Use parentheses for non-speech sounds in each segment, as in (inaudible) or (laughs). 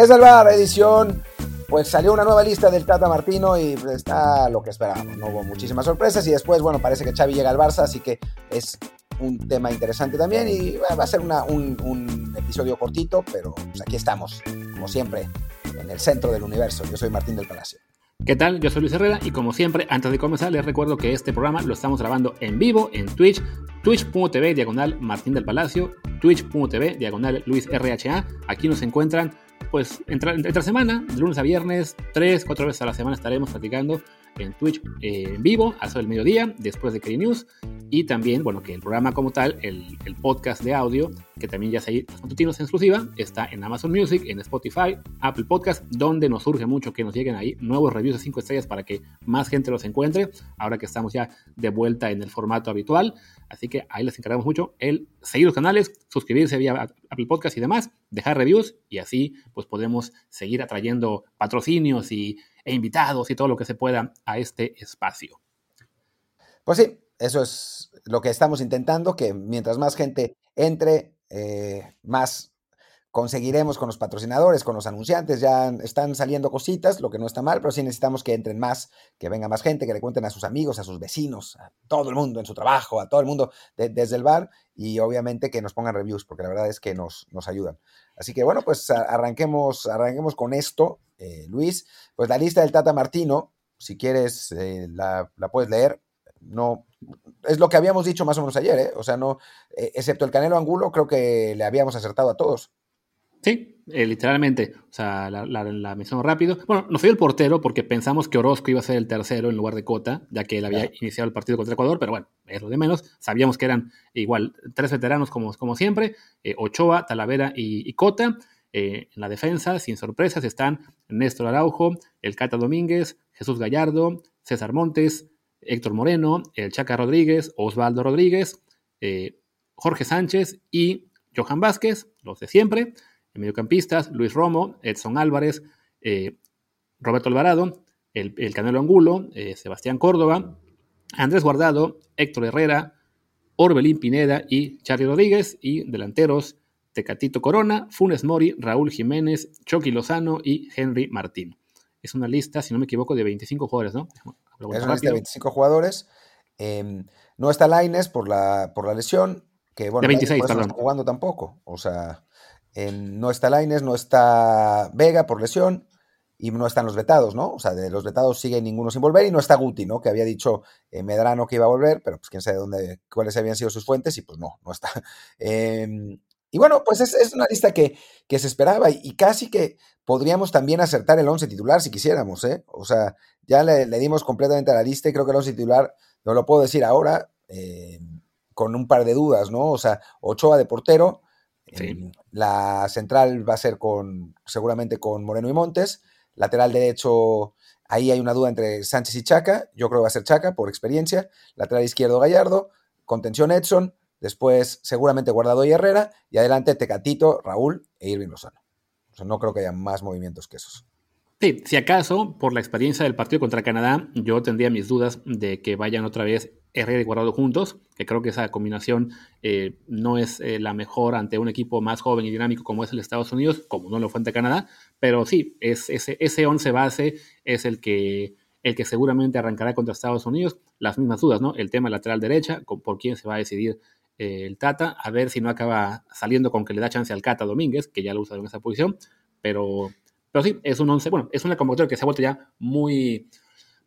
Desde el edición, pues salió una nueva lista del Tata Martino y está lo que esperábamos. No hubo muchísimas sorpresas y después, bueno, parece que Xavi llega al Barça, así que es un tema interesante también y va a ser un, episodio cortito, pero pues aquí estamos, como siempre, en el centro del universo. Yo soy Martín del Palacio. ¿Qué tal? Yo soy Luis Herrera y como siempre, antes de comenzar, les recuerdo que este programa lo estamos grabando en vivo en Twitch, twitch.tv diagonal Martín del Palacio, twitch.tv diagonal Luis RHA. Aquí nos encuentran pues entre, semana, de lunes a viernes, tres, cuatro veces a la semana estaremos platicando en Twitch eh, en vivo, a el mediodía, después de Key News. Y también, bueno, que el programa como tal, el, el podcast de audio, que también ya se los matutinos en exclusiva, está en Amazon Music, en Spotify, Apple Podcast, donde nos surge mucho que nos lleguen ahí nuevos reviews de 5 estrellas para que más gente los encuentre, ahora que estamos ya de vuelta en el formato habitual. Así que ahí les encargamos mucho el seguir los canales, suscribirse vía Apple Podcast y demás, dejar reviews y así pues podemos seguir atrayendo patrocinios y e invitados y todo lo que se pueda a este espacio. Pues sí, eso es lo que estamos intentando, que mientras más gente entre, eh, más conseguiremos con los patrocinadores, con los anunciantes, ya están saliendo cositas, lo que no está mal, pero sí necesitamos que entren más, que venga más gente, que le cuenten a sus amigos, a sus vecinos, a todo el mundo en su trabajo, a todo el mundo desde el bar y obviamente que nos pongan reviews, porque la verdad es que nos, nos ayudan. Así que bueno, pues arranquemos, arranquemos con esto, eh, Luis. Pues la lista del Tata Martino, si quieres, eh, la, puedes leer. No, es lo que habíamos dicho más o menos ayer, ¿eh? O sea, no, excepto el Canelo Angulo, creo que le habíamos acertado a todos. Sí, literalmente. O sea, la, la, menciono rápido. Bueno, no soy el portero porque pensamos que Orozco iba a ser el tercero en lugar de Cota, ya que él había iniciado el partido contra Ecuador, pero bueno, es lo de menos. Sabíamos que eran igual tres veteranos como, como siempre, Ochoa, Talavera y Cota. Eh, en la defensa, sin sorpresas, están Néstor Araujo, el Cata Domínguez, Jesús Gallardo, César Montes, Héctor Moreno, el Chaca Rodríguez, Osvaldo Rodríguez, eh, Jorge Sánchez y Johan Vázquez, los de siempre. Mediocampistas, Luis Romo, Edson Álvarez, eh, Roberto Alvarado, el, el Canelo Angulo, Sebastián Córdoba, Andrés Guardado, Héctor Herrera, Orbelín Pineda y Charlie Rodríguez. Y delanteros, Tecatito Corona, Funes Mori, Raúl Jiménez, Chucky Lozano y Henry Martín. Es una lista, si no me equivoco, de 25 jugadores, ¿no? Es una lista de 25 jugadores. Em, no está Laines por la, por la lesión, que bueno, de 26, no está jugando tampoco. O sea, no está Laines, no está Vega por lesión y no están los vetados, ¿no? O sea, de los vetados sigue ninguno sin volver y no está Guti, ¿no? Que había dicho eh, Medrano que iba a volver, pero pues quién sabe dónde, cuáles habían sido sus fuentes y pues no, no está. (laughs) Eh, y bueno, pues es, una lista que, se esperaba y, casi que podríamos también acertar el 11 titular si quisiéramos, ¿eh? O sea, ya le, dimos completamente a la lista y creo que el 11 titular, no lo puedo decir ahora, eh, con un par de dudas, ¿no? O sea, Ochoa de portero, la central va a ser con, seguramente con Moreno y Montes, lateral derecho, ahí hay una duda entre Sánchez y Chaca, yo creo que va a ser Chaca por experiencia, lateral izquierdo Gallardo, contención Edson, Después, seguramente Guardado y Herrera. Y adelante Tecatito, Raúl e Irving Lozano. O sea, no creo que haya más movimientos que esos. Sí, si acaso, por la experiencia del partido contra Canadá, yo tendría mis dudas de que vayan otra vez Herrera y Guardado juntos, que creo que esa combinación eh, no es eh, la mejor ante un equipo más joven y dinámico como es el Estados Unidos, como no lo fue ante Canadá, pero sí, es, ese, ese 11 base es el que, el que seguramente arrancará contra Estados Unidos. Las mismas dudas, ¿no? El tema lateral derecha, por quién se va a decidir eh, el Tata, a ver si no acaba saliendo con que le da chance al Cata Domínguez, que ya lo usa en esa posición, pero, pero sí, es un 11, bueno, es una convocatoria que se ha vuelto ya muy,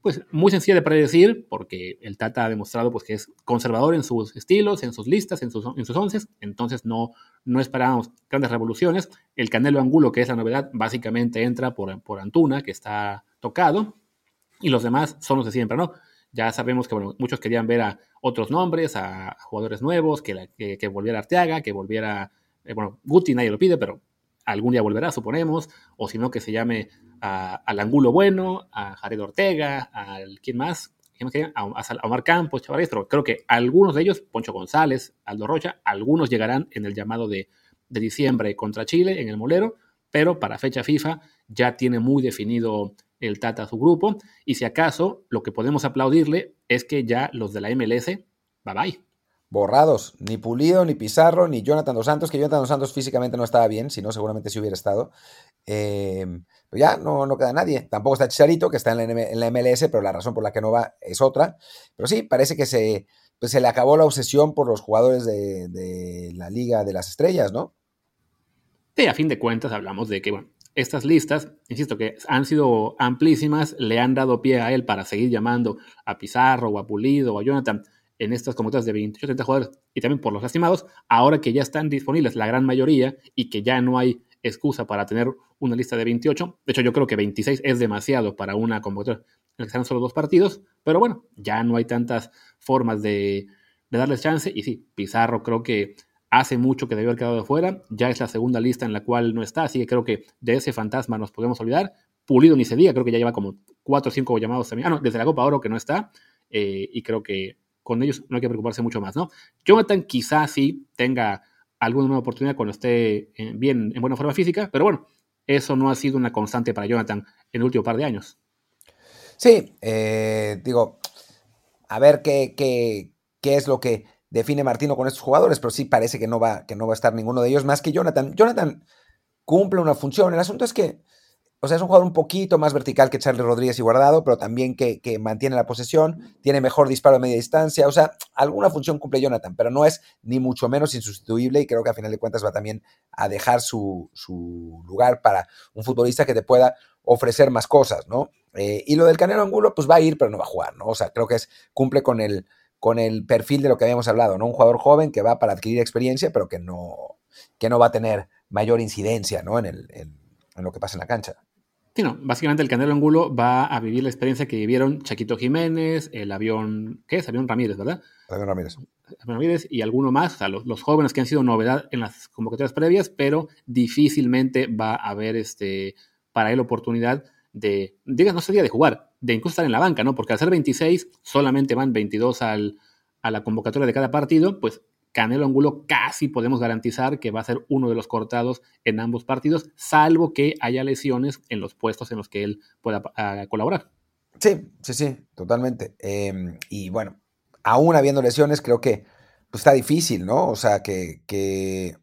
pues, muy sencilla de predecir, porque el Tata ha demostrado pues, que es conservador en sus estilos, en sus listas, en sus, en sus onces, entonces no, no esperamos grandes revoluciones. El Canelo Angulo, que es la novedad, básicamente entra por, por Antuna, que está tocado, y los demás son los de siempre, ¿no? Ya sabemos que muchos querían ver a otros nombres, a jugadores nuevos, que, que, volviera Arteaga, que volviera, eh, bueno, Guti nadie lo pide, pero algún día volverá, suponemos, o si no, que se llame al Angulo Bueno, a Jared Ortega, al ¿quién más? ¿Quién más a, a, Omar Campos, Chavares, pero creo que algunos de ellos, Poncho González, Aldo Rocha, algunos llegarán en el llamado de, de diciembre contra Chile, en el Molero, pero para fecha FIFA ya tiene muy definido el Tata a su grupo. Y si acaso, lo que podemos aplaudirle es que ya los de la MLS, bye bye. Borrados. Ni Pulido, ni Pizarro, ni Jonathan Dos Santos, que Jonathan Dos Santos físicamente no estaba bien, si no, seguramente sí hubiera estado. Eh, pero ya no, no queda nadie. Tampoco está Chicharito, que está en la, MLS, pero la razón por la que no va es otra. Pero sí, parece que se, pues se le acabó la obsesión por los jugadores de, de la Liga de las Estrellas, ¿no? Sí, a fin de cuentas hablamos de que, bueno, estas listas, insisto, que han sido amplísimas, le han dado pie a él para seguir llamando a Pizarro o a Pulido o a Jonathan en estas convocatorias de 28 30 jugadores y también por los lastimados, ahora que ya están disponibles la gran mayoría y que ya no hay excusa para tener una lista de 28. De hecho, yo creo que 26 es demasiado para una convocatoria en la que están solo dos partidos, pero bueno, ya no hay tantas formas de, darles chance. Y sí, Pizarro creo que hace mucho que debió haber quedado de fuera, ya es la segunda lista en la cual no está, así que creo que de ese fantasma nos podemos olvidar. Pulido ni se diga, creo que ya lleva como cuatro o cinco llamados también. Ah, no, desde la Copa Oro que no está, eh, y creo que con ellos no hay que preocuparse mucho más, ¿no? Jonathan quizás sí tenga alguna nueva oportunidad cuando esté eh, bien, en buena forma física, pero bueno, eso no ha sido una constante para Jonathan en el último par de años. Sí, eh, digo, a ver qué, qué, qué es lo que define Martino con estos jugadores, pero sí parece que no va, que no va a estar ninguno de ellos más que Jonathan. Jonathan cumple una función. El asunto es que, o sea, es un jugador un poquito más vertical que Charlie Rodríguez y Guardado, pero también que, mantiene la posesión, tiene mejor disparo a media distancia. O sea, alguna función cumple Jonathan, pero no es ni mucho menos insustituible y creo que a final de cuentas va también a dejar su, lugar para un futbolista que te pueda ofrecer más cosas, ¿no? Eh, y lo del Canelo Angulo, pues va a ir, pero no va a jugar, ¿no? O sea, creo que es, cumple con el con el perfil de lo que habíamos hablado, ¿no? Un jugador joven que va para adquirir experiencia, pero que no, que no va a tener mayor incidencia, ¿no? En, lo que pasa en la cancha. Sí, no, básicamente el Canelo Angulo va a vivir la experiencia que vivieron Chaquito Jiménez, el avión, ¿qué es? Avión Ramírez, ¿verdad? Avión Ramírez. Avión Ramírez y alguno más, o sea, los, jóvenes que han sido novedad en las convocatorias previas, pero difícilmente va a haber este, para él oportunidad de, digas, no sería de jugar, de incluso estar en la banca, ¿no? Porque al ser 26 solamente van 22 al, a la convocatoria de cada partido, pues Canelo Angulo casi podemos garantizar que va a ser uno de los cortados en ambos partidos, salvo que haya lesiones en los puestos en los que él pueda ah, colaborar. Sí, sí, sí, totalmente. Em, y bueno, aún habiendo lesiones, creo que pues, está difícil, ¿no? O sea, que, que,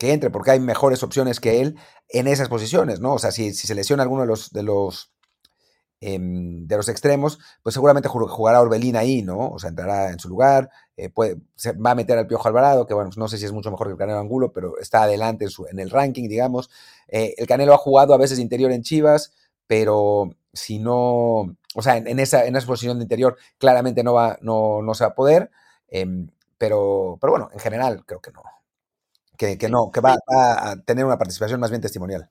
entre, porque hay mejores opciones que él en esas posiciones, ¿no? O sea, si, si se lesiona alguno de los, de los, em, de los extremos, pues seguramente jugará Orbelín ahí, ¿no? O sea, entrará en su lugar, eh, puede, se va a meter al Piojo Alvarado, que bueno, no sé si es mucho mejor que el Canelo Angulo, pero está adelante en, su, en el ranking, digamos. Eh, el Canelo ha jugado a veces interior en Chivas, pero si no, o sea, en, esa, en esa posición de interior claramente no, va, no, no se va a poder, em, pero, pero bueno, en general creo que no, que, no, que va, a tener una participación más bien testimonial.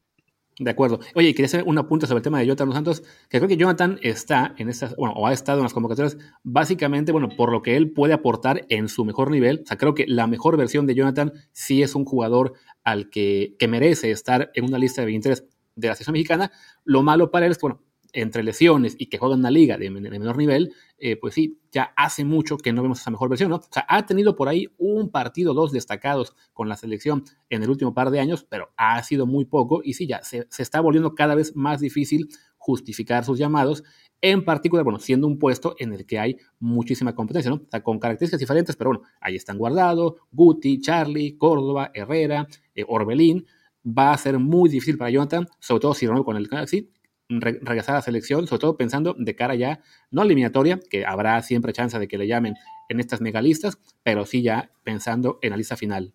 De acuerdo. Oye, quería hacer un apunte sobre el tema de Jonathan Santos, que creo que Jonathan está en estas, bueno, o ha estado en las convocatorias, básicamente, bueno, por lo que él puede aportar en su mejor nivel. O sea, creo que la mejor versión de Jonathan sí es un jugador al que, que merece estar en una lista de 23 de la selección mexicana. Lo malo para él es, bueno, entre lesiones y que juega en una liga de, menor nivel, eh, pues sí, ya hace mucho que no vemos esa mejor versión, ¿no? O sea, ha tenido por ahí un partido, dos destacados con la selección en el último par de años, pero ha sido muy poco y sí, ya se, está volviendo cada vez más difícil justificar sus llamados, en particular, bueno, siendo un puesto en el que hay muchísima competencia, ¿no? O sea, con características diferentes, pero bueno, ahí están Guardado, Guti, Charlie, Córdoba, Herrera, eh, Orbelín. Va a ser muy difícil para Jonathan, sobre todo si renueva con el Galaxy, regresar a la selección, sobre todo pensando de cara ya, no eliminatoria, que habrá siempre chance de que le llamen en estas megalistas, pero sí ya pensando en la lista final.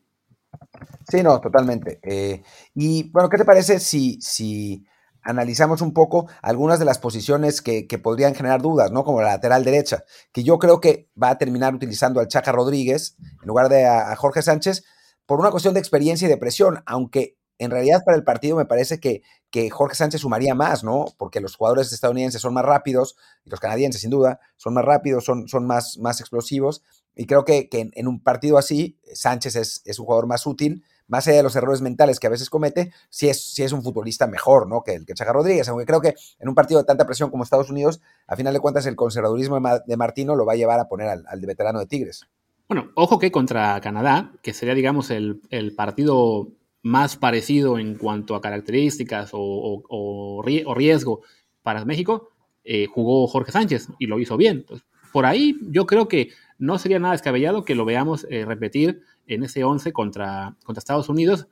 Sí, no, totalmente. Eh, y bueno, ¿qué te parece si, si analizamos un poco algunas de las posiciones que, podrían generar dudas, ¿no? Como la lateral derecha, que yo creo que va a terminar utilizando al Chaca Rodríguez en lugar de a Jorge Sánchez por una cuestión de experiencia y de presión, aunque en realidad para el partido me parece que, que, Jorge Sánchez sumaría más, ¿no? Porque los jugadores estadounidenses son más rápidos, y los canadienses sin duda, son más rápidos, son, son más, más explosivos, y creo que, que en, un partido así, Sánchez es, es, un jugador más útil, más allá de los errores mentales que a veces comete, sí es, sí es un futbolista mejor, ¿no? Que el que Chaga Rodríguez, aunque creo que en un partido de tanta presión como Estados Unidos, a final de cuentas el conservadurismo de Martino lo va a llevar a poner al, al veterano de Tigres. Bueno, ojo que contra Canadá, que sería, digamos, el, el partido más parecido en cuanto a características o, riesgo para México, eh, jugó Jorge Sánchez y lo hizo bien. por ahí yo creo que no sería nada descabellado que lo veamos eh, repetir en ese 11 contra, contra Estados Unidos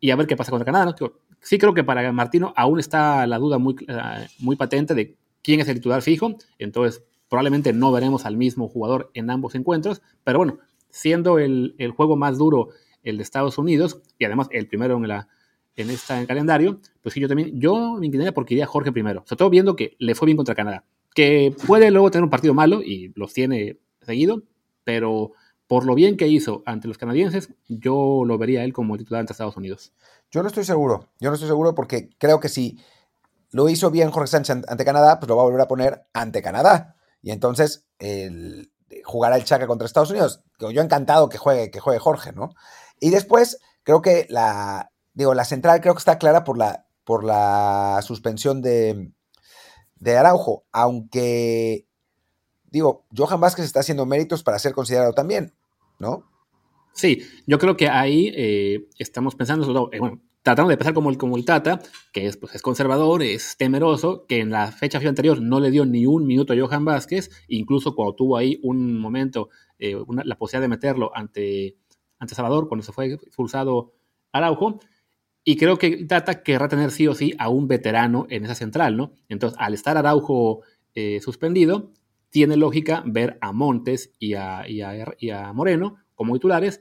y a ver qué pasa contra Canadá. Sí creo que para Martino aún está la duda muy, eh, muy patente de quién es el titular fijo, entonces probablemente no veremos al mismo jugador en ambos encuentros, pero bueno, siendo el, el juego más duro el de Estados Unidos y además el primero en la en este calendario, pues sí, yo también, yo me inclinaría porque iría Jorge primero, sobre todo viendo que le fue bien contra Canadá, que puede luego tener un partido malo y los tiene seguido, pero por lo bien que hizo ante los canadienses, yo lo vería él como titular ante Estados Unidos. Yo no estoy seguro, yo no estoy seguro porque creo que si lo hizo bien Jorge Sánchez ante Canadá, pues lo va a volver a poner ante Canadá. Y entonces el, jugará el Chaca contra Estados Unidos. Yo encantado que juegue, que juegue Jorge, ¿no? Y después creo que la, digo, la central creo que está clara por la, por la suspensión de, de Araujo, aunque digo, Johan Vázquez está haciendo méritos para ser considerado también, ¿no? Sí, yo creo que ahí eh, estamos pensando, eh, bueno, tratando de pensar como el, como el Tata, que es, pues, es conservador, es temeroso, que en la fecha anterior no le dio ni un minuto a Johan Vázquez, incluso cuando tuvo ahí un momento, eh, la posibilidad de meterlo ante, ante Salvador, cuando se fue expulsado Araujo, y creo que Tata querrá tener sí o sí a un veterano en esa central, ¿no? Entonces, al estar Araujo suspendido, tiene lógica ver a Montes y a, Moreno como titulares.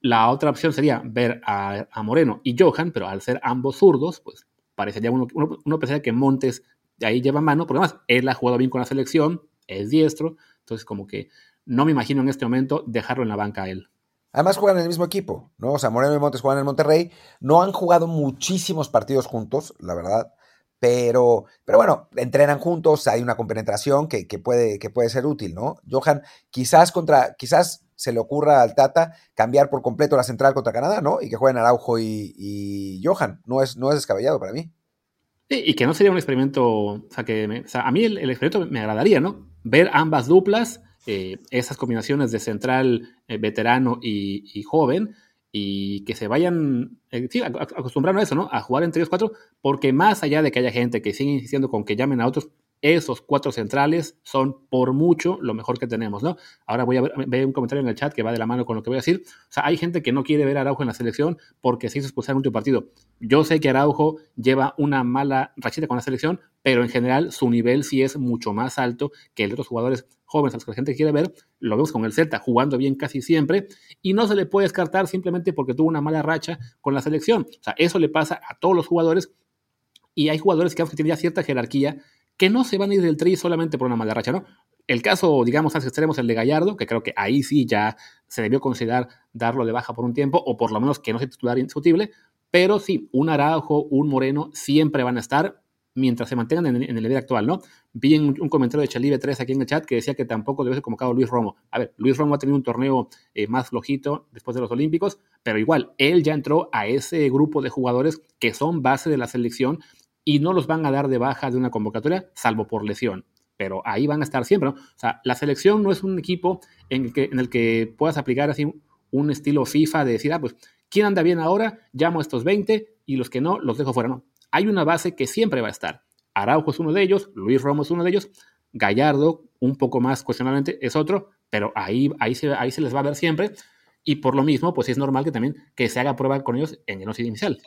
La otra opción sería ver a, Moreno y Johan, pero al ser ambos zurdos, pues parecería uno, uno, pensaría que Montes ahí lleva mano, porque además él ha jugado bien con la selección, es diestro, entonces como que no me imagino en este momento dejarlo en la banca a él. Además juegan en el mismo equipo, ¿no? O sea, Moreno y Montes juegan en Monterrey, no han jugado muchísimos partidos juntos, la verdad. Pero, pero bueno, entrenan juntos, hay una compenetración que, puede, que puede ser útil, ¿no? Johan, quizás contra, quizás se le ocurra al Tata cambiar por completo la central contra Canadá, ¿no? Y que jueguen Araujo y, Johan. No es, no es descabellado para mí. Sí, y que no sería un experimento, o sea, que a mí el, experimento me agradaría, ¿no? Ver ambas duplas, eh, esas combinaciones de central eh, veterano y, joven, y que se vayan eh, acostumbrando a eso, ¿no? A jugar entre ellos cuatro, porque más allá de que haya gente que sigue insistiendo con que llamen a otros, esos cuatro centrales son por mucho lo mejor que tenemos, ¿no? Ahora voy a ver, un comentario en el chat que va de la mano con lo que voy a decir. O sea, hay gente que no quiere ver a Araujo en la selección porque se hizo expulsar en un último partido. Yo sé que Araujo lleva una mala rachita con la selección, pero en general su nivel sí es mucho más alto que el de otros jugadores jóvenes a los que la gente quiere ver. Lo vemos con el Celta jugando bien casi siempre y no se le puede descartar simplemente porque tuvo una mala racha con la selección. O sea, eso le pasa a todos los jugadores y hay jugadores que tienen ya cierta jerarquía que no se van a ir del tri solamente por una mala racha, ¿no? El caso, digamos, más extremo es el de Gallardo, que creo que ahí sí ya se debió considerar darlo de baja por un tiempo, o por lo menos que no sea titular indiscutible, pero sí, un Araujo, un Moreno siempre van a estar mientras se mantengan en, el nivel actual, ¿no? Vi un, comentario de Chalibe 3 aquí en el chat que decía que tampoco debe ser convocado Luis Romo. A ver, Luis Romo ha tenido un torneo eh, más flojito después de los Olímpicos, pero igual, él ya entró a ese grupo de jugadores que son base de la selección y no los van a dar de baja de una convocatoria, salvo por lesión. Pero ahí van a estar siempre. O sea, la selección no es un equipo en el que, en el que puedas aplicar así un estilo FIFA de decir, ah, pues, ¿quién anda bien ahora? Llamo a estos 20 y los que no, los dejo fuera. No, hay una base que siempre va a estar. Araujo es uno de ellos, Luis Romo es uno de ellos, Gallardo, un poco más cuestionablemente, es otro, pero ahí, ahí, se, ahí se les va a ver siempre. Y por lo mismo, pues es normal que también que se haga prueba con ellos en el once inicial.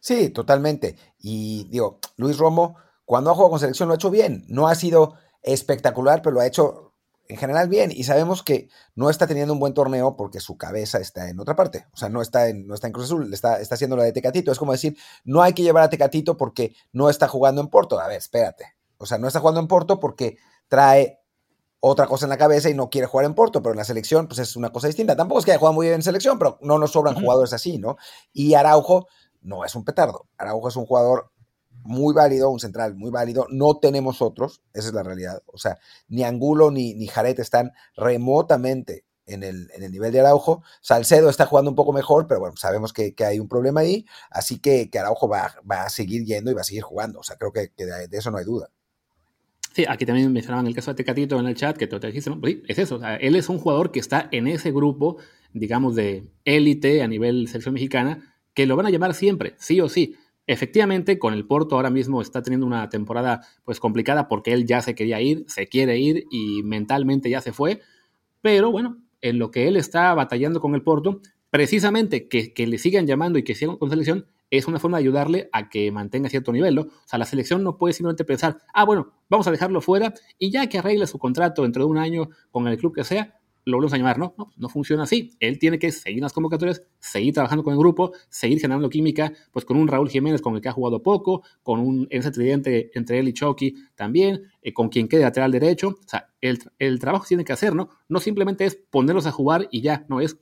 Sí, totalmente. Y digo, Luis Romo, cuando ha jugado con selección lo ha hecho bien. No ha sido espectacular, pero lo ha hecho en general bien. Y sabemos que no está teniendo un buen torneo porque su cabeza está en otra parte. O sea, no está en, no está en Cruz Azul, está, está haciendo la de Tecatito. Es como decir, no hay que llevar a Tecatito porque no está jugando en Porto. A ver, espérate. O sea, no está jugando en Porto porque trae otra cosa en la cabeza y no quiere jugar en Porto, pero en la selección pues es una cosa distinta. Tampoco es que haya jugado muy bien en selección, pero no nos sobran jugadores así, ¿no? Y Araujo no es un petardo. Araujo es un jugador muy válido, un central muy válido. No tenemos otros, esa es la realidad. O sea, ni Angulo ni, ni Jaret están remotamente en el, en el, nivel de Araujo. Salcedo está jugando un poco mejor, pero bueno, sabemos que, hay un problema ahí. Así que, que Araujo va, va, a seguir yendo y va a seguir jugando. O sea, creo que, de, eso no hay duda. Sí, aquí también mencionaban el caso de Tecatito en el chat, que te dijiste, es eso, él es un jugador que está en ese grupo, digamos, de élite a nivel selección mexicana, que lo van a llamar siempre, sí o sí. efectivamente, con el Porto ahora mismo está teniendo una temporada pues complicada porque él ya se quería ir, se quiere ir y mentalmente ya se fue, pero bueno, en lo que él está batallando con el Porto, precisamente que, le sigan llamando y que sigan con selección, es una forma de ayudarle a que mantenga cierto nivel. O sea, la selección no puede simplemente pensar, ah, bueno, vamos a dejarlo fuera y ya que arregle su contrato dentro de un año con el club que sea, lo volvemos a llamar, ¿no? No, no funciona así. Él tiene que seguir las convocatorias, seguir trabajando con el grupo, seguir generando química, pues con un Raúl Jiménez con el que ha jugado poco, con un ese tridente entre él y Chucky también, eh, con quien quede lateral derecho. O sea, el, el trabajo tiene que hacer, ¿no? No simplemente es ponerlos a jugar y ya, no es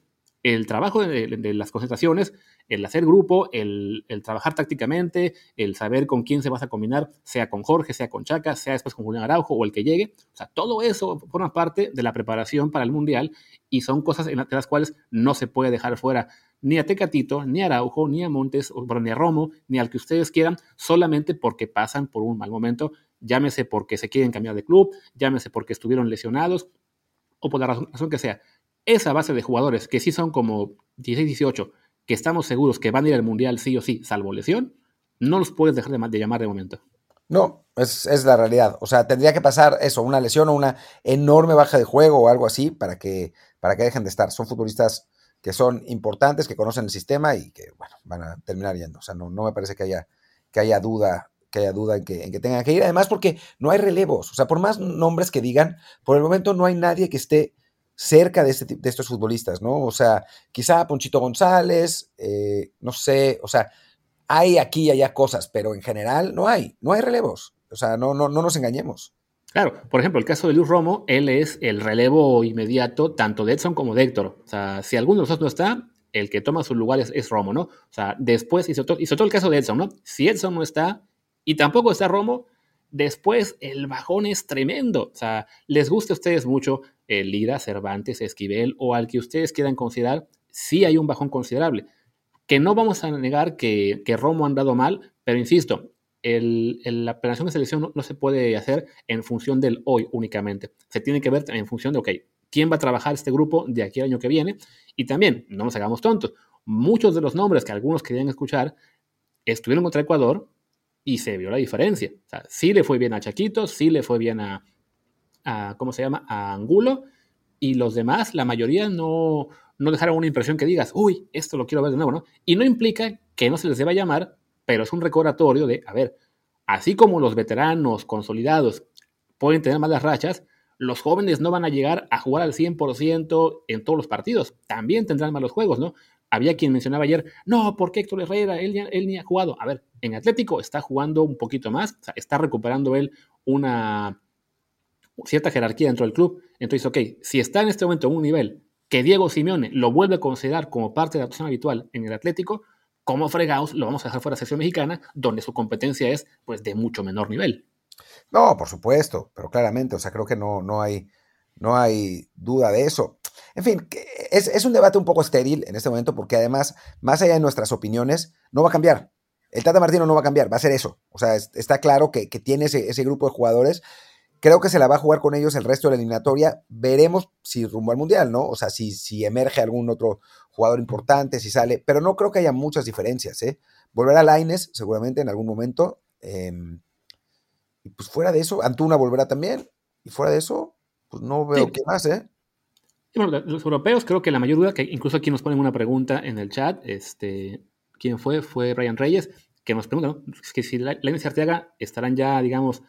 el trabajo de, las concentraciones, el hacer grupo, el, trabajar tácticamente, el saber con quién se vas a combinar, sea con Jorge, sea con Chaca, sea después con Julián Araujo o el que llegue. O sea, todo eso forma parte de la preparación para el Mundial y son cosas en las cuales no se puede dejar fuera ni a Tecatito, ni a Araujo, ni a Montes, ni a Romo, ni al que ustedes quieran, solamente porque pasan por un mal momento, llámese porque se quieren cambiar de club, llámese porque estuvieron lesionados o por la razón que sea esa base de jugadores que sí son como 16, 18, que estamos seguros que van a ir al Mundial sí o sí, salvo lesión, no los puedes dejar de, llamar de momento. No, es, la realidad. O sea, tendría que pasar eso, una lesión o una enorme baja de juego o algo así para que, para que dejen de estar. Son futbolistas que son importantes, que conocen el sistema y que, bueno, van a terminar yendo. O sea, no, no me parece que haya, que haya duda que haya duda en que, en que tengan que ir. Además, porque no hay relevos. O sea, por más nombres que digan, por el momento no hay nadie que esté cerca de, este, de estos futbolistas, ¿no? O sea, quizá Ponchito González, eh, no sé, o sea, hay aquí y allá cosas, pero en general no hay, no hay relevos. O sea, no, no, no nos engañemos. Claro, por ejemplo, el caso de Luis Romo, él es el relevo inmediato tanto de Edson como de Héctor. O sea, si alguno de los dos no está, el que toma su lugar es, Romo, ¿no? O sea, después, sobre, todo, sobre todo el caso de Edson, ¿no? Si Edson no está y tampoco está Romo, después el bajón es tremendo. O sea, les gusta a ustedes mucho el Lira, Cervantes, Esquivel o al que ustedes quieran considerar, sí hay un bajón considerable. Que no vamos a negar que, Romo ha andado mal, pero insisto, la operación de selección no, se puede hacer en función del hoy únicamente. Se tiene que ver en función de, ok, ¿quién va a trabajar este grupo de aquí al año que viene? Y también, no nos hagamos tontos, muchos de los nombres que algunos querían escuchar estuvieron contra Ecuador y se vio la diferencia. O sea, sí le fue bien a Chaquito, sí le fue bien a, ¿cómo se llama? A Angulo. Y los demás, la mayoría no, no dejaron una impresión que digas, uy, esto lo quiero ver de nuevo, ¿no? Y no implica que no se les deba llamar, pero es un recordatorio de, a ver, así como los veteranos consolidados pueden tener malas rachas, los jóvenes no van a llegar a jugar al 100% en todos los partidos. También tendrán malos juegos, ¿no? Había quien mencionaba ayer, no, porque Héctor Herrera, él, él ni ha jugado. A ver, en Atlético está jugando un poquito más, está recuperando él una, cierta jerarquía dentro del club. Entonces, ok, si está en este momento en un nivel que Diego Simeone lo vuelve a considerar como parte de la actuación habitual en el Atlético, como fregados lo vamos a dejar fuera de la sección mexicana, donde su competencia es pues de mucho menor nivel. No, por supuesto, pero claramente, o sea, creo que no, no, hay, no hay duda de eso. En fin, es, es, un debate un poco estéril en este momento porque además, más allá de nuestras opiniones, no va a cambiar. El Tata Martino no va a cambiar, va a ser eso. O sea, está claro que, que tiene ese, ese, grupo de jugadores Creo que se la va a jugar con ellos el resto de la eliminatoria. Veremos si rumbo al Mundial, ¿no? O sea, si, si emerge algún otro jugador importante, si sale, pero no creo que haya muchas diferencias, ¿eh? Volverá Laines seguramente en algún momento. Em, y pues fuera de eso, Antuna volverá también. Y fuera de eso, pues no veo qué más, ¿eh? Bueno, los europeos creo que la mayor duda, que incluso aquí nos ponen una pregunta en el chat, este, ¿quién fue? Fue Ryan Reyes, que nos pregunta, ¿no? que si Laines y Arteaga estarán ya, digamos,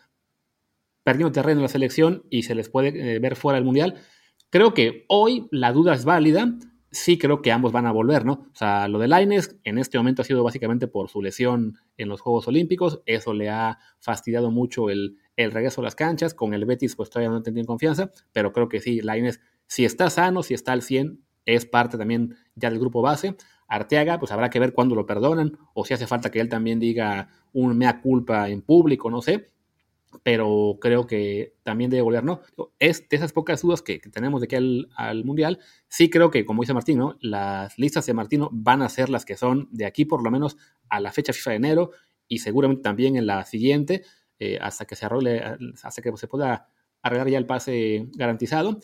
perdiendo terreno en la selección y se les puede eh, ver fuera del Mundial. Creo que hoy la duda es válida. Sí creo que ambos van a volver, ¿no? O sea, lo de Laines en este momento ha sido básicamente por su lesión en los Juegos Olímpicos. Eso le ha fastidiado mucho el, regreso a las canchas. Con el Betis pues todavía no tienen confianza, pero creo que sí, Laines, si está sano, si está al 100, es parte también ya del grupo base. Arteaga, pues habrá que ver cuándo lo perdonan o si hace falta que él también diga un mea culpa en público, no sé pero creo que también debe volver, ¿no? Es de esas pocas dudas que, tenemos de aquí al, Mundial, sí creo que, como dice Martín, las listas de Martino van a ser las que son de aquí por lo menos a la fecha FIFA de enero y seguramente también en la siguiente, eh, hasta que se arrolle, hasta que se pueda arreglar ya el pase garantizado.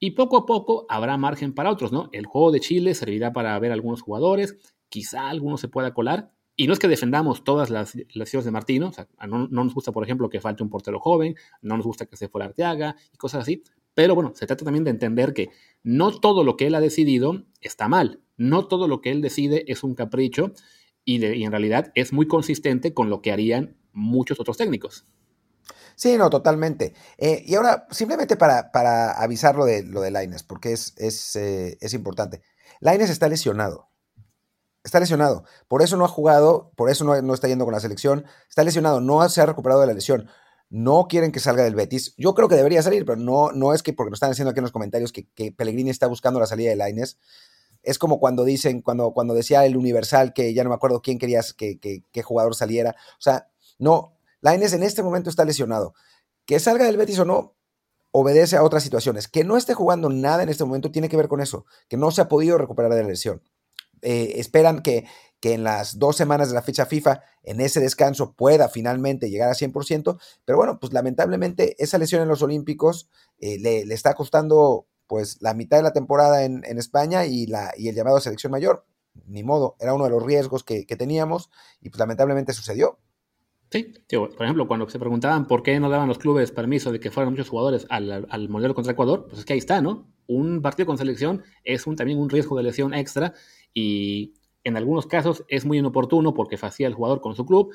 Y poco a poco habrá margen para otros, ¿no? El juego de Chile servirá para ver algunos jugadores, quizá alguno se pueda colar, Y no es que defendamos todas las lesiones de Martino, o sea, no, nos gusta, por ejemplo, que falte un portero joven, no nos gusta que se fuera Arteaga y cosas así, pero bueno, se trata también de entender que no todo lo que él ha decidido está mal, no todo lo que él decide es un capricho y, en realidad es muy consistente con lo que harían muchos otros técnicos. Sí, no, totalmente. Eh, y ahora, simplemente para, para, avisar lo de, lo de Laines, porque es, es, eh, es importante. Laines está lesionado. Está lesionado. Por eso no ha jugado, por eso no, está yendo con la selección. Está lesionado, no se ha recuperado de la lesión. No quieren que salga del Betis. Yo creo que debería salir, pero no, no es que, porque nos están diciendo aquí en los comentarios que, Pellegrini está buscando la salida de Laines. Es como cuando dicen, cuando, cuando decía el Universal que ya no me acuerdo quién querías que, que, jugador saliera. O sea, no, Laines en este momento está lesionado. Que salga del Betis o no, obedece a otras situaciones. Que no esté jugando nada en este momento tiene que ver con eso, que no se ha podido recuperar de la lesión. Eh, esperan que, que, en las dos semanas de la fecha FIFA, en ese descanso, pueda finalmente llegar a 100%, pero bueno, pues lamentablemente esa lesión en los Olímpicos eh, le, está costando pues la mitad de la temporada en, España y, la, y el llamado a selección mayor. Ni modo, era uno de los riesgos que, que teníamos y pues lamentablemente sucedió. Sí, por ejemplo, cuando se preguntaban por qué no daban los clubes permiso de que fueran muchos jugadores al, al Mundial contra Ecuador, pues es que ahí está, ¿no? Un partido con selección es un, también un riesgo de lesión extra y en algunos casos es muy inoportuno porque facía el jugador con su club,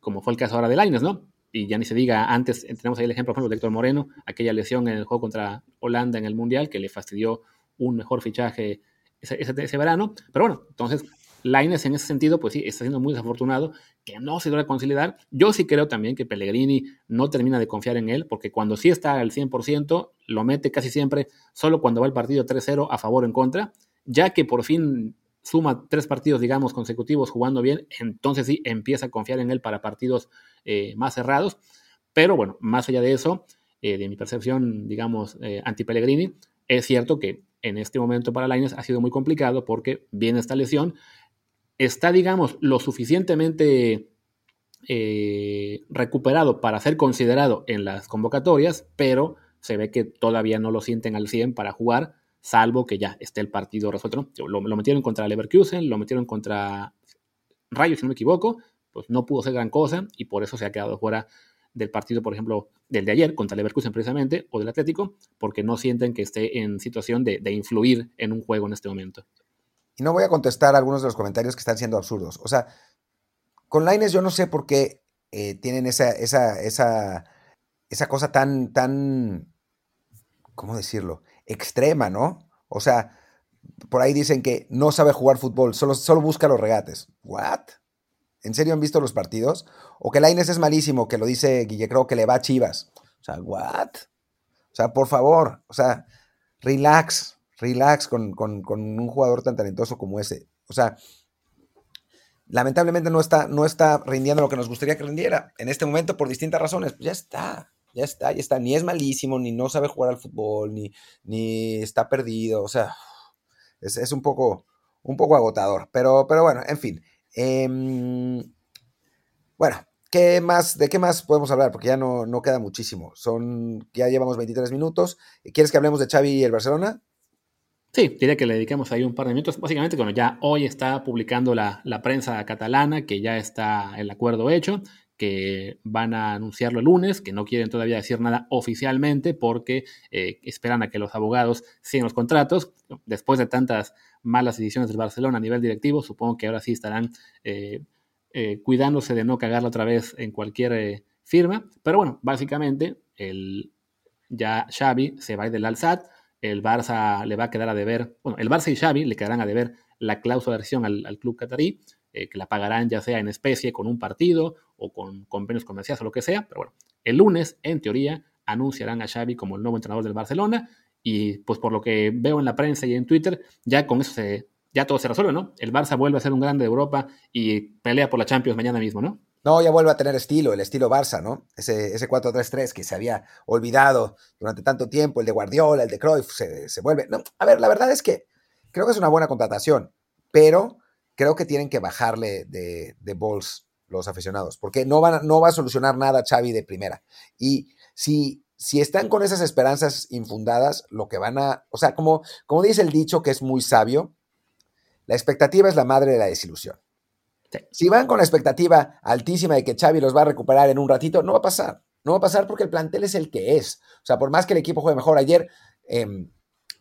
como fue el caso ahora de Laines, ¿no? Y ya ni se diga, antes tenemos ahí el ejemplo, por ejemplo, de Héctor Moreno, aquella lesión en el juego contra Holanda en el Mundial que le fastidió un mejor fichaje ese, ese verano. Pero bueno, entonces Laines en ese sentido, pues sí, está siendo muy desafortunado, que no se logra conciliar. Yo sí creo también que Pellegrini no termina de confiar en él, porque cuando sí está al 100%, lo mete casi siempre solo cuando va el partido 3-0 a favor o en contra, ya que por fin suma tres partidos, digamos, consecutivos jugando bien, entonces sí empieza a confiar en él para partidos eh, más cerrados. Pero bueno, más allá de eso, eh, de mi percepción, digamos, eh, anti-Pellegrini, es cierto que en este momento para Lainez ha sido muy complicado porque viene esta lesión, está, digamos, lo suficientemente eh, recuperado para ser considerado en las convocatorias, pero se ve que todavía no lo sienten al 100 para jugar, salvo que ya esté el partido resuelto. Lo, metieron contra Leverkusen, lo metieron contra Rayo, si no me equivoco, pues no pudo ser gran cosa y por eso se ha quedado fuera del partido, por ejemplo, del de ayer contra Leverkusen precisamente, o del Atlético, porque no sienten que esté en situación de influir en un juego en este momento. Y no voy a contestar algunos de los comentarios que están siendo absurdos. O sea, con Lines yo no sé por qué eh, tienen esa, esa, esa, esa cosa tan, tan, ¿cómo decirlo? Extrema, ¿no? O sea, por ahí dicen que no sabe jugar fútbol, solo, solo busca los regates. ¿What? ¿En serio han visto los partidos? O que Laines es malísimo, que lo dice Guille creo que le va a Chivas. O sea, ¿what? O sea, por favor, o sea, relax relax con, un jugador tan talentoso como ese. O sea, lamentablemente no está, no está rindiendo lo que nos gustaría que rindiera. En este momento, por distintas razones, pues ya está, ya está, ya está. Ni es malísimo, ni no sabe jugar al fútbol, ni, ni está perdido. O sea, es, un, poco, un poco agotador. Pero, pero bueno, en fin. Em, bueno, ¿qué más, ¿de qué más podemos hablar? Porque ya no, no queda muchísimo. Son, ya llevamos 23 minutos. ¿Quieres que hablemos de Xavi y el Barcelona? Sí, diría que le dedicamos ahí un par de minutos. Básicamente, bueno, ya hoy está publicando la, prensa catalana que ya está el acuerdo hecho, que van a anunciarlo el lunes, que no quieren todavía decir nada oficialmente porque eh, esperan a que los abogados sigan los contratos. Después de tantas malas decisiones del Barcelona a nivel directivo, supongo que ahora sí estarán eh, eh, cuidándose de no cagarla otra vez en cualquier firma. Pero bueno, básicamente el, ya Xavi se va del Alsat el Barça le va a quedar a deber, bueno, el Barça y Xavi le quedarán a deber la cláusula de adhesión al, club catarí, eh, que la pagarán ya sea en especie con un partido o con convenios comerciales o lo que sea, pero bueno, el lunes, en teoría, anunciarán a Xavi como el nuevo entrenador del Barcelona y pues por lo que veo en la prensa y en Twitter, ya con eso se, ya todo se resuelve, ¿no? El Barça vuelve a ser un grande de Europa y pelea por la Champions mañana mismo, ¿no? No, ya vuelve a tener estilo, el estilo Barça, ¿no? Ese, ese 4-3-3 que se había olvidado durante tanto tiempo, el de Guardiola, el de Cruyff, se, vuelve. No, a ver, la verdad es que creo que es una buena contratación, pero creo que tienen que bajarle de, de balls los aficionados, porque no, van no va a solucionar nada Xavi de primera. Y si, si están con esas esperanzas infundadas, lo que van a, o sea, como, como dice el dicho que es muy sabio, la expectativa es la madre de la desilusión. Si van con la expectativa altísima de que Xavi los va a recuperar en un ratito, no va a pasar. No va a pasar porque el plantel es el que es. O sea, por más que el equipo juegue mejor, ayer em,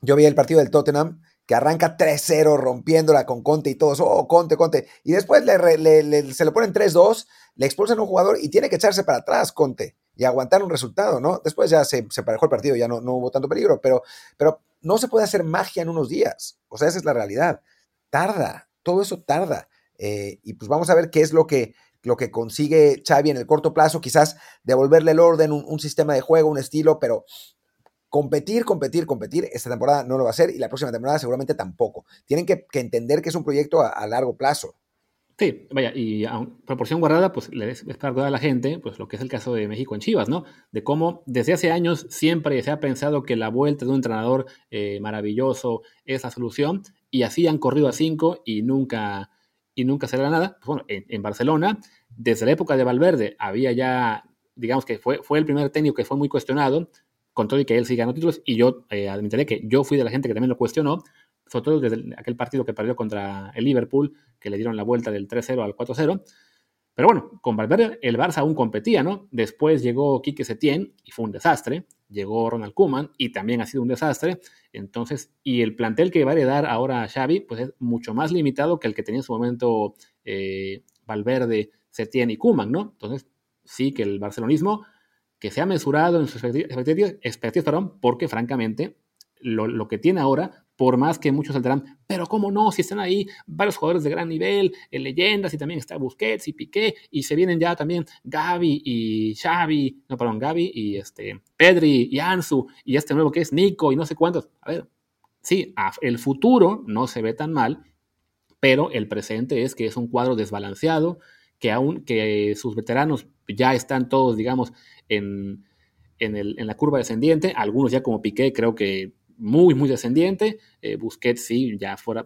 yo vi el partido del Tottenham que arranca 3-0 rompiéndola con Conte y todos, oh, Conte, Conte. Y después se le ponen 3-2, le expulsan a un jugador y tiene que echarse para atrás Conte y aguantar un resultado, ¿no? Después ya se, se parejó el partido, ya no, no hubo tanto peligro, pero, pero no se puede hacer magia en unos días. O sea, esa es la realidad. Tarda, todo eso tarda. Eh, y pues vamos a ver qué es lo que, lo que consigue Xavi en el corto plazo, quizás devolverle el orden, un, sistema de juego, un estilo, pero competir, competir, competir, esta temporada no lo va a hacer y la próxima temporada seguramente tampoco. Tienen que, entender que es un proyecto a, largo plazo. Sí, vaya, y a proporción guardada, pues le es para a la gente, pues lo que es el caso de México en Chivas, ¿no? De cómo desde hace años siempre se ha pensado que la vuelta de un entrenador eh, maravilloso es la solución, y así han corrido a cinco y nunca, y nunca será nada. Pues bueno, en, Barcelona, desde la época de Valverde, había ya, digamos que fue, fue el primer técnico que fue muy cuestionado, con todo y que él sí ganó títulos, y yo eh, admitiré que yo fui de la gente que también lo cuestionó, sobre todo desde aquel partido que perdió contra el Liverpool, que le dieron la vuelta del 3-0 al 4-0. Pero bueno, con Valverde el Barça aún competía, ¿no? Después llegó Quique Setién y fue un desastre. Llegó Ronald Koeman y también ha sido un desastre. Entonces, y el plantel que va a heredar ahora Xavi, pues es mucho más limitado que el que tenía en su momento eh, Valverde, Setién y Koeman, ¿no? Entonces, sí que el barcelonismo, que se ha mesurado en sus expectativas, porque francamente, lo que tiene ahora por más que muchos saldrán, pero cómo no, si están ahí varios jugadores de gran nivel, en leyendas, y también está Busquets y Piqué, y se vienen ya también Gaby y Xavi, no, perdón, Gaby y este, Pedri y Ansu, y este nuevo que es Nico y no sé cuántos. A ver, sí, el futuro no se ve tan mal, pero el presente es que es un cuadro desbalanceado, que aún que sus veteranos ya están todos, digamos, en, en la curva descendiente, algunos ya como Piqué creo que muy, muy descendiente. Eh, Busquets sí, ya, fuera,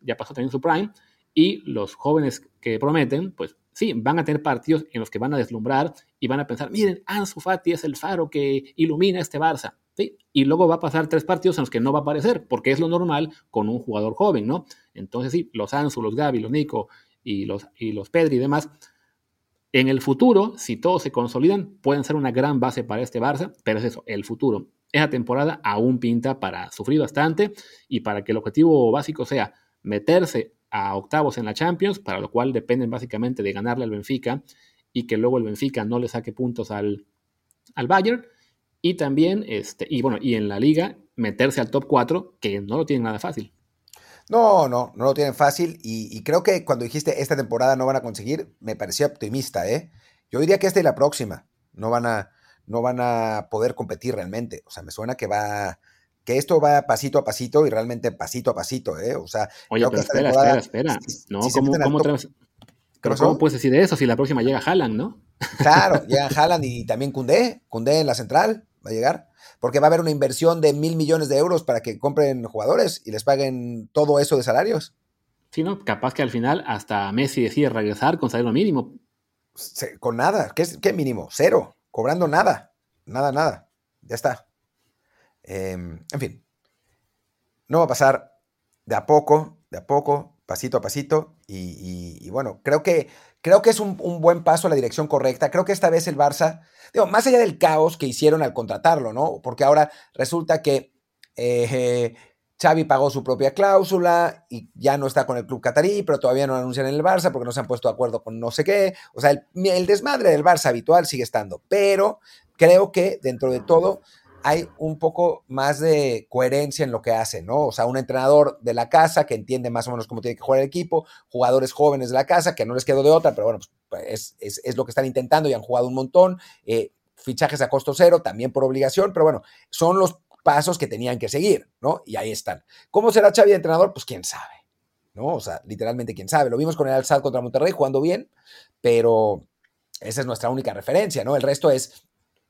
ya pasó también su prime. Y los jóvenes que prometen, pues sí, van a tener partidos en los que van a deslumbrar y van a pensar, miren, Ansu Fati es el faro que ilumina este Barça. ¿sí? Y luego va a pasar tres partidos en los que no va a aparecer, porque es lo normal con un jugador joven, ¿no? Entonces sí, los Ansu, los Gaby, los Nico y los, y los Pedri y demás, en el futuro, si todos se consolidan, pueden ser una gran base para este Barça, pero es eso, el futuro esa temporada aún pinta para sufrir bastante y para que el objetivo básico sea meterse a octavos en la Champions, para lo cual dependen básicamente de ganarle al Benfica y que luego el Benfica no le saque puntos al, al Bayern. Y también, este, y bueno, y en la liga, meterse al top 4, que no lo tienen nada fácil. No, no, no lo tienen fácil. Y, y, creo que cuando dijiste esta temporada no van a conseguir, me parecía optimista, ¿eh? Yo diría que esta y la próxima no van a, no van a poder competir realmente. O sea, me suena que va, que esto va pasito a pasito y realmente pasito a pasito, ¿eh? O sea, Oye, pero espera, espera, espera. no, ¿cómo, cómo, puedes decir eso si la próxima llega Haaland, no? Claro, (laughs) llega Haaland y también Cundé, Cundé en la central va a llegar, porque va a haber una inversión de mil millones de euros para que compren jugadores y les paguen todo eso de salarios. Sí, ¿no? Capaz que al final hasta Messi decide regresar con salario mínimo. con nada, ¿qué, ¿qué mínimo? Cero cobrando nada, nada, nada. Ya está. Em, en fin, no va a pasar de a poco, de a poco, pasito a pasito. Y, bueno, creo que, creo que es un, buen paso a la dirección correcta. Creo que esta vez el Barça, digo, más allá del caos que hicieron al contratarlo, ¿no? Porque ahora resulta que eh, Xavi pagó su propia cláusula y ya no está con el club catarí, pero todavía no lo anuncian en el Barça porque no se han puesto de acuerdo con no sé qué. O sea, el, desmadre del Barça habitual sigue estando, pero creo que dentro de todo hay un poco más de coherencia en lo que hace, ¿no? O sea, un entrenador de la casa que entiende más o menos cómo tiene que jugar el equipo, jugadores jóvenes de la casa que no les quedó de otra, pero bueno, pues, es, lo que están intentando y han jugado un montón. Eh, fichajes a costo cero, también por obligación, pero bueno, son los pasos que tenían que seguir, ¿no? Y ahí están. ¿Cómo será Xavi entrenador? Pues quién sabe, ¿no? O sea, literalmente quién sabe. Lo vimos con el Al contra Monterrey jugando bien, pero esa es nuestra única referencia, ¿no? El resto es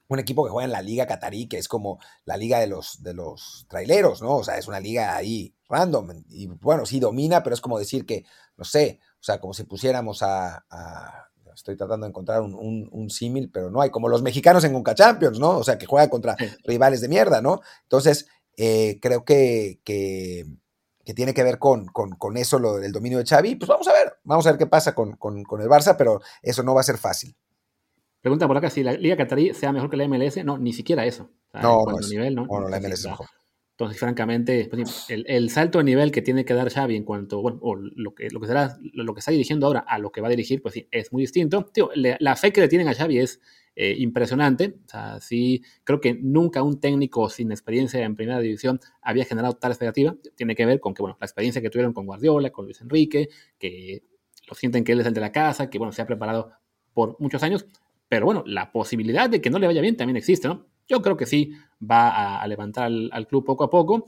un equipo que juega en la liga catarí, que es como la liga de los, de los traileros, ¿no? O sea, es una liga ahí random. Y bueno, sí domina, pero es como decir que, no sé, o sea, como si pusiéramos a estoy tratando de encontrar un, símil, pero no hay, como los mexicanos en Conca Champions, ¿no? O sea, que juegan contra rivales de mierda, ¿no? Entonces, eh, creo que, que tiene que ver con, con, eso, lo del dominio de Xavi, pues vamos a ver, vamos a ver qué pasa con, con, el Barça, pero eso no va a ser fácil. Pregunta por acá si la Liga Qatarí sea mejor que la MLS. No, ni siquiera eso. no, no, nivel, ¿no? no, la MLS es mejor. Entonces, francamente, pues el, salto de nivel que tiene que dar Xavi en cuanto, bueno, o lo que, lo que será, lo que está dirigiendo ahora a lo que va a dirigir, pues sí, es muy distinto. Tío, la fe que le tienen a Xavi es eh, impresionante. Creo que nunca un técnico sin experiencia en primera división había generado tal expectativa. Tiene que ver con que, bueno, la experiencia que tuvieron con Guardiola, con Luis Enrique, que lo sienten que él es el de la casa, que, bueno, se ha preparado por muchos años. Pero bueno, la posibilidad de que no le vaya bien también existe, ¿no? Yo creo que sí va a, levantar al, club poco a poco,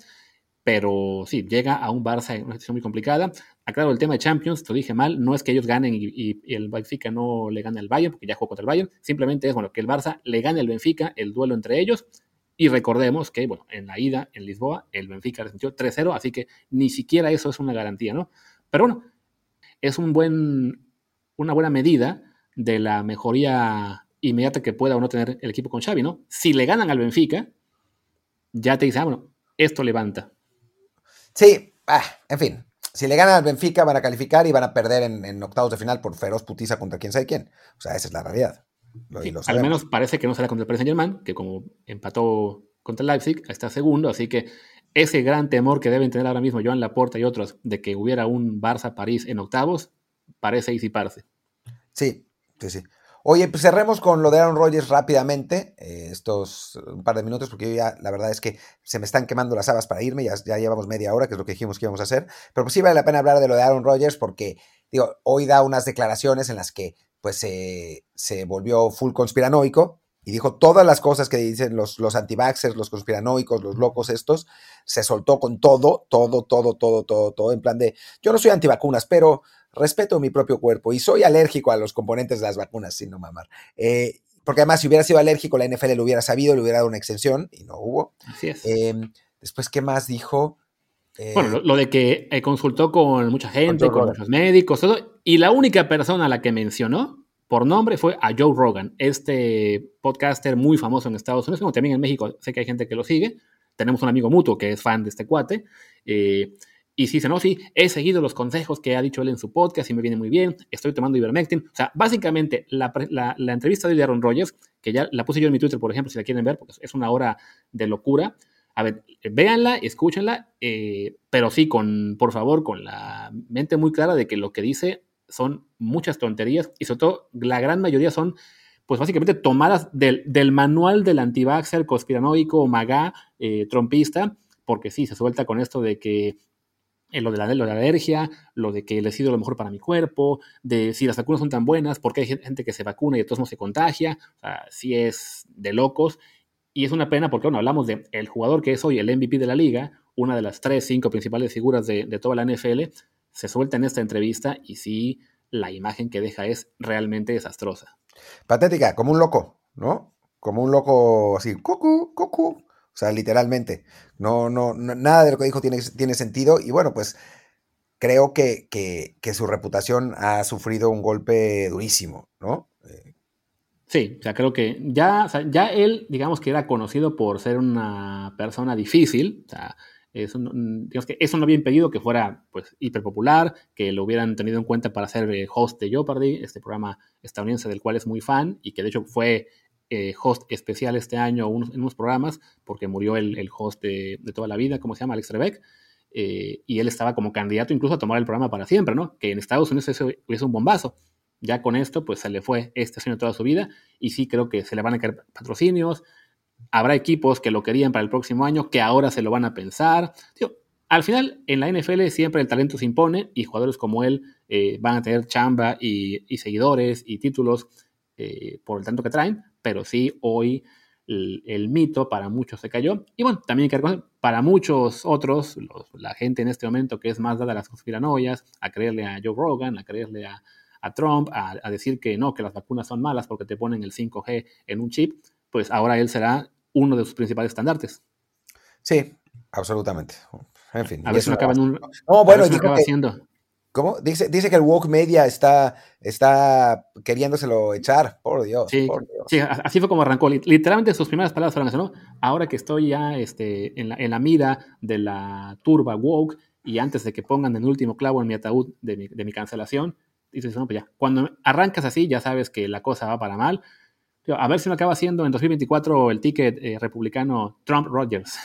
pero sí, llega a un Barça en una situación muy complicada. Aclaro el tema de Champions, lo dije mal, no es que ellos ganen y, el Benfica no le gane al Bayern, porque ya jugó contra el Bayern, simplemente es bueno que el Barça le gane al Benfica el duelo entre ellos. Y recordemos que, bueno, en la ida en Lisboa, el Benfica resintió 3-0, así que ni siquiera eso es una garantía, ¿no? Pero bueno, es un buen, una buena medida de la mejoría inmediata que pueda o no tener el equipo con Xavi, ¿no? Si le ganan al Benfica, ya te dice, ah, bueno, esto levanta. Sí, ah, en fin, si le ganan al Benfica van a calificar y van a perder en, octavos de final por feroz putiza contra quién sabe quién. O sea, esa es la realidad. al menos parece que no será contra el Paris Saint Germain, que como empató contra el Leipzig, está segundo, así que ese gran temor que deben tener ahora mismo Joan Laporta y otros de que hubiera un Barça-París en octavos, parece disiparse. Sí, sí, sí. Oye, pues cerremos con lo de Aaron Rodgers rápidamente, eh, estos un par de minutos, porque ya la verdad es que se me están quemando las habas para irme, ya, llevamos media hora, que es lo que dijimos que íbamos a hacer, pero pues sí vale la pena hablar de lo de Aaron Rodgers porque, digo, hoy da unas declaraciones en las que pues se volvió full conspiranoico, y dijo todas las cosas que dicen los, los antivaxxers, los conspiranoicos, los locos estos, se soltó con todo, todo, todo, todo, todo, todo, en plan de, yo no soy antivacunas, pero respeto mi propio cuerpo y soy alérgico a los componentes de las vacunas, sin no mamar. Eh, porque además, si hubiera sido alérgico, la NFL lo hubiera sabido, le hubiera dado una extensión y no hubo. Así es. Em, después, ¿qué más dijo? Eh, bueno, lo, de que eh, consultó con mucha gente, con, muchos médicos, todo, y la única persona a la que mencionó por nombre fue a Joe Rogan, este podcaster muy famoso en Estados Unidos, como también en México sé que hay gente que lo sigue. Tenemos un amigo mutuo que es fan de este cuate. Y si dice, no, sí, he seguido los consejos que ha dicho él en su podcast y me viene muy bien, estoy tomando ivermectin. O sea, básicamente la, entrevista de Aaron Rodgers, que ya la puse yo en mi Twitter, por ejemplo, si la quieren ver, porque es una hora de locura. A ver, véanla, escúchenla, eh, pero sí, con, por favor, con la mente muy clara de que lo que dice son muchas tonterías y sobre todo la gran mayoría son pues básicamente tomadas del, del manual del antivaxer conspiranoico, maga, eh, trompista, porque sí, se suelta con esto de que eh, lo de, la, de la alergia, lo de que he sido lo mejor para mi cuerpo, de si las vacunas son tan buenas, porque hay gente que se vacuna y de todos se contagia, o sea, sí es de locos. Y es una pena porque, bueno, hablamos de el jugador que es hoy el MVP de la liga, una de las tres, cinco principales figuras de, de toda la NFL, se suelta en esta entrevista y sí, la imagen que deja es realmente desastrosa. Patética, como un loco, ¿no? Como un loco así, cucu, cucu. O sea, literalmente. No, no, nada de lo que dijo tiene, tiene sentido. Y bueno, pues creo que, que, su reputación ha sufrido un golpe durísimo, ¿no? Eh, sí, o sea, creo que ya, ya él, digamos que era conocido por ser una persona difícil. O sea, eso, digamos que eso no había impedido que fuera pues hiperpopular, que lo hubieran tenido en cuenta para ser eh, host de Jeopardy, este programa estadounidense del cual es muy fan y que de hecho fue eh, host especial este año en unos programas, porque murió el, host de, toda la vida, ¿cómo se llama? Alex Trebek. Eh, y él estaba como candidato incluso a tomar el programa para siempre, ¿no? Que en Estados Unidos eso es un bombazo. Ya con esto, pues se le fue este año toda su vida y sí creo que se le van a caer patrocinios. Habrá equipos que lo querían para el próximo año, que ahora se lo van a pensar. al final, en la NFL siempre el talento se impone y jugadores como él eh, van a tener chamba y, y seguidores y títulos por el tanto que traen, pero sí hoy el, mito para muchos se cayó. Y bueno, también hay que reconocer, para muchos otros, la gente en este momento que es más dada a las conspiranoias, a creerle a Joe Rogan, a creerle a, Trump, a, decir que no, que las vacunas son malas porque te ponen el 5G en un chip, pues ahora él será uno de sus principales estandartes. Sí, absolutamente. En fin. A ver si no acaba en un. No, bueno, dijo haciendo. ¿Cómo? Dice, dice que el woke media está, está queriéndoselo echar, por Dios, sí, por Dios. Sí, así fue como arrancó. Literalmente sus primeras palabras fueron ¿no? Ahora que estoy ya este, en, la, en la mira de la turba woke, y antes de que pongan el último clavo en mi ataúd de mi, de mi cancelación, dices, no, pues ya, cuando arrancas así ya sabes que la cosa va para mal. A ver si no acaba siendo en 2024 el ticket eh, republicano Trump-Rogers.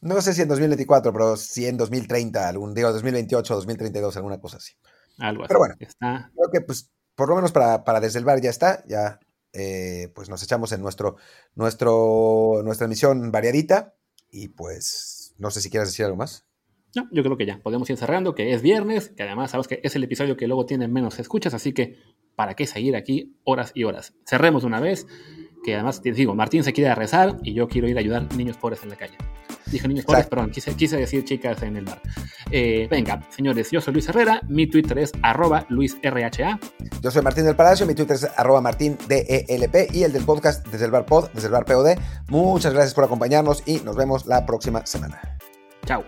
No sé si en 2024, pero sí en 2030, algún día, 2028, 2032, alguna cosa así. Algo así. Pero bueno, está. creo que pues por lo menos para, para desde el bar ya está, ya eh, pues nos echamos en nuestro, nuestro, nuestra emisión variadita y pues no sé si quieres decir algo más. No, yo creo que ya podemos ir cerrando, que es viernes, que además sabes que es el episodio que luego tiene menos escuchas, así que ¿para qué seguir aquí horas y horas? Cerremos una vez, que además digo, Martín se quiere rezar y yo quiero ir a ayudar niños pobres en la calle. Dije niños pobres, perdón, quise, quise, decir chicas en el bar. Eh, venga, señores, yo soy Luis Herrera, mi Twitter es arroba luisrha. Yo soy Martín del Palacio, mi Twitter es arroba martindelp y el del podcast desde el bar pod, desde el bar POD. Muchas gracias por acompañarnos y nos vemos la próxima semana. Chao.